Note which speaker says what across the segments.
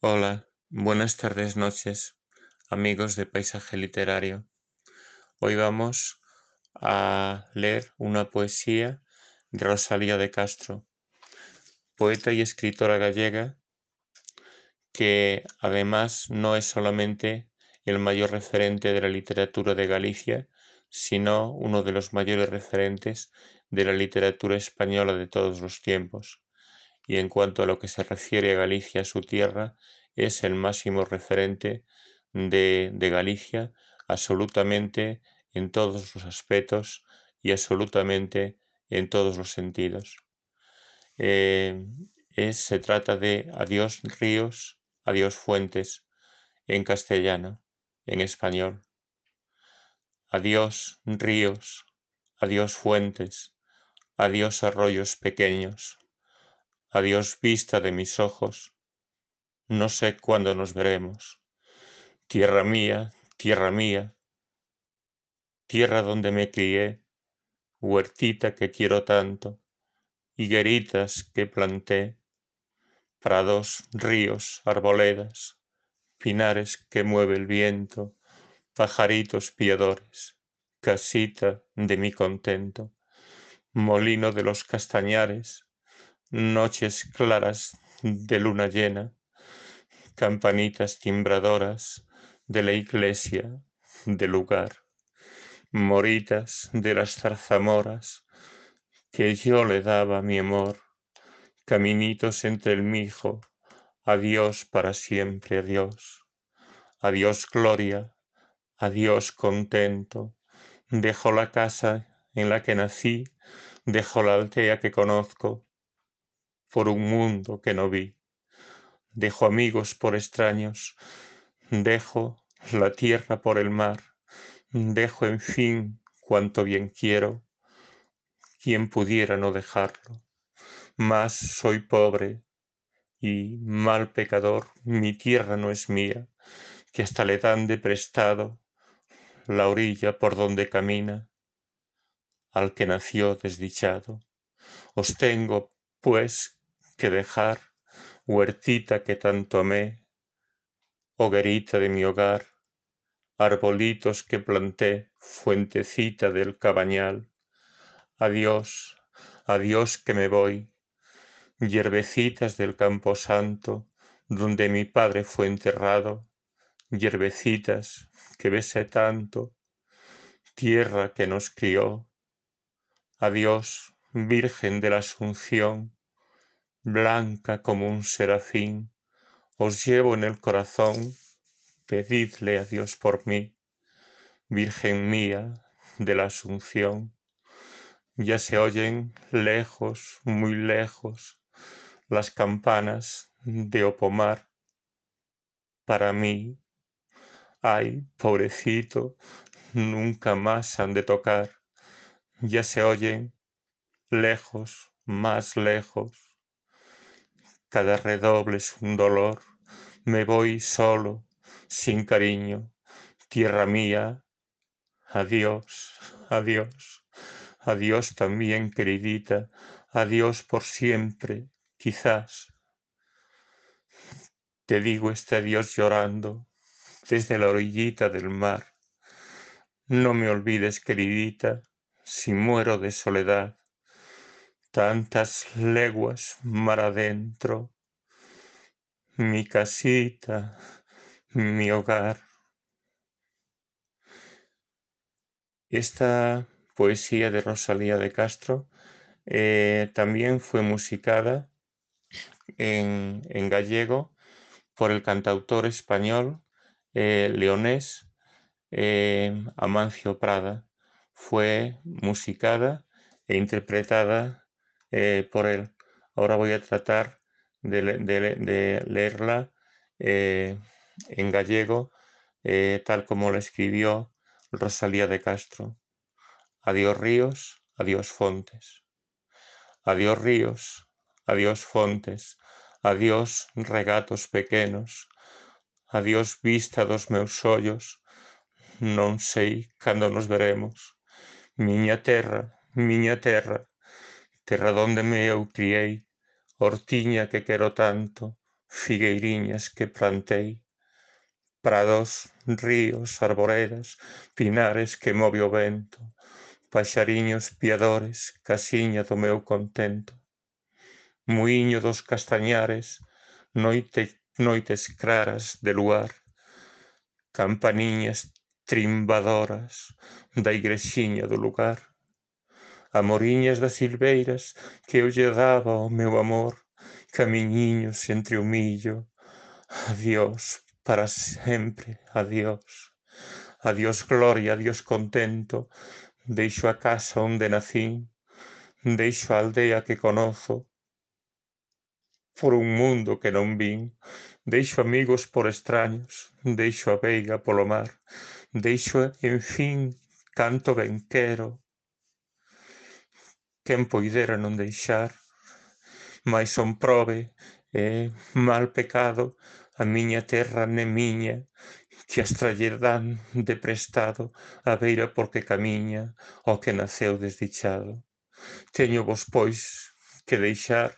Speaker 1: Hola, buenas tardes, noches, amigos de Paisaje Literario. Hoy vamos a leer una poesía de Rosalía de Castro, poeta y escritora gallega que además no es solamente el mayor referente de la literatura de Galicia, sino uno de los mayores referentes de la literatura española de todos los tiempos. Y en cuanto a lo que se refiere a Galicia, su tierra, es el máximo referente de, Galicia, absolutamente en todos los aspectos y absolutamente en todos los sentidos. Eh, se trata de Adiós ríos, adiós fuentes, en castellano, en español. Adiós ríos, adiós fuentes, adiós arroyos pequeños, adiós vista de mis ojos, no sé cuándo nos veremos. Tierra mía, tierra mía, tierra donde me crié, huertita que quiero tanto, higueritas que planté, prados, ríos, arboledas, pinares que mueve el viento, pajaritos piadores, casita de mi contento, molino de los castañares, noches claras de luna llena, campanitas timbradoras de la iglesia del lugar, moritas de las zarzamoras que yo le daba mi amor, caminitos entre el mijo, adiós para siempre, adiós, adiós gloria, adiós contento, dejo la casa en la que nací, dejo la altea que conozco, por un mundo que no vi dejo amigos por extraños, dejo la tierra por el mar, dejo en fin cuanto bien quiero, quien pudiera no dejarlo. Mas soy pobre y mal pecador, mi tierra no es mía, que hasta le dan de prestado la orilla por donde camina al que nació desdichado. Os tengo, pues, que dejar huertita que tanto amé, hoguerita de mi hogar, arbolitos que planté, fuentecita del cabañal. Adiós, adiós que me voy, hierbecitas del campo santo, donde mi padre fue enterrado, hierbecitas que besé tanto, tierra que nos crió. Adiós, Virgen de la Asunción, blanca como un serafín, os llevo en el corazón, pedidle a Dios por mí, Virgen mía de la Asunción. Ya se oyen lejos, muy lejos, las campanas de Opomar. Para mí, ay, pobrecito, nunca más han de tocar. Ya se oyen lejos, más lejos, cada redoble es un dolor, me voy solo, sin cariño, tierra mía, adiós, adiós, adiós también queridita, adiós por siempre, quizás. Te digo este adiós llorando desde la orillita del mar. No me olvides, queridita, si muero de soledad tantas leguas mar adentro, mi casita, mi hogar. Esta poesía de Rosalía de Castro eh, también fue musicada en, gallego por el cantautor español eh, leonés eh, Amancio Prada. Fue musicada e interpretada eh, por él. Ahora voy a tratar de, leerla eh, en gallego, eh, tal como la escribió Rosalía de Castro. Adiós ríos, adiós fontes. Adiós ríos, adiós fontes, adiós regatos pequenos, adiós vista dos meus ollos, non sei cando nos veremos. Miña terra, miña terra, terra donde me eu criei, hortiña que quero tanto, figueiriñas que plantei, prados, ríos, arboredas, pinares que move o vento, paxariños piadores, casiña do meu contento, muiño dos castañares, noite, noites claras de luar, campaniñas trimbadoras da igrexiña do lugar, amoriñas das silveiras que eu lle daba o meu amor, camiñiños entre o millo. Adiós, para sempre, adiós. Adiós gloria, adiós contento, deixo a casa onde nacín, deixo a aldea que conozo, por un mundo que non vin, deixo amigos por extraños, deixo a veiga polo mar, deixo, en fin, canto ben quero, quen poidera non deixar, mais son prove e mal pecado a miña terra nemiña, que as trallerdan de prestado a beira porque camiña o que naceu desdichado. Teño vos, pois, que deixar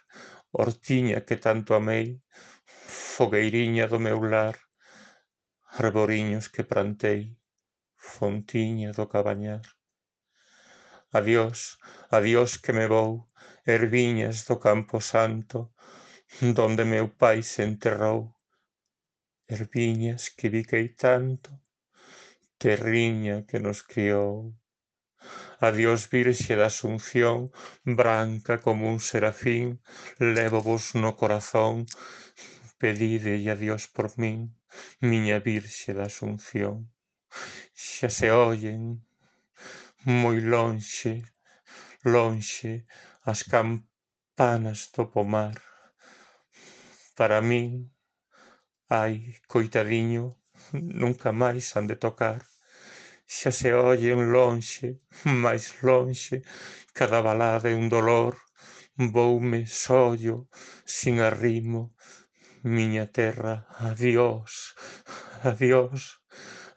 Speaker 1: hortiña que tanto amei, fogueiriña do meu lar, arboriños que prantei, fontiña do cabañar. Adiós, adiós que me vou, erviñas do campo santo, donde meu pai se enterrou. Erviñas que viquei tanto, terriña que nos criou. Adiós, Virxe da Asunción, branca como un serafín, levo vos no corazón, pedide e adiós por min, miña Virxe da Asunción. Xa se oyen moi lonxe, lonxe, as campanas do pomar. Para min, ai, coitadiño, nunca máis han de tocar. Xa se oyen lonxe, máis lonxe, cada balada é un dolor. Voume sollo, sin arrimo, miña terra, adiós, adiós.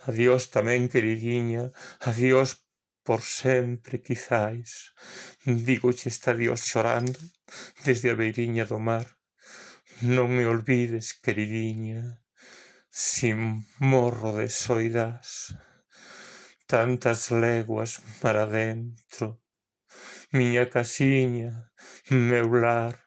Speaker 1: Adiós tamén, queridiña, adiós por sempre, quizáis. Dígoche está Dios chorando desde a beiriña do mar. Non me olvides, queridiña, sin morro de soidás. Tantas leguas mar adentro, miña casiña, meu lar,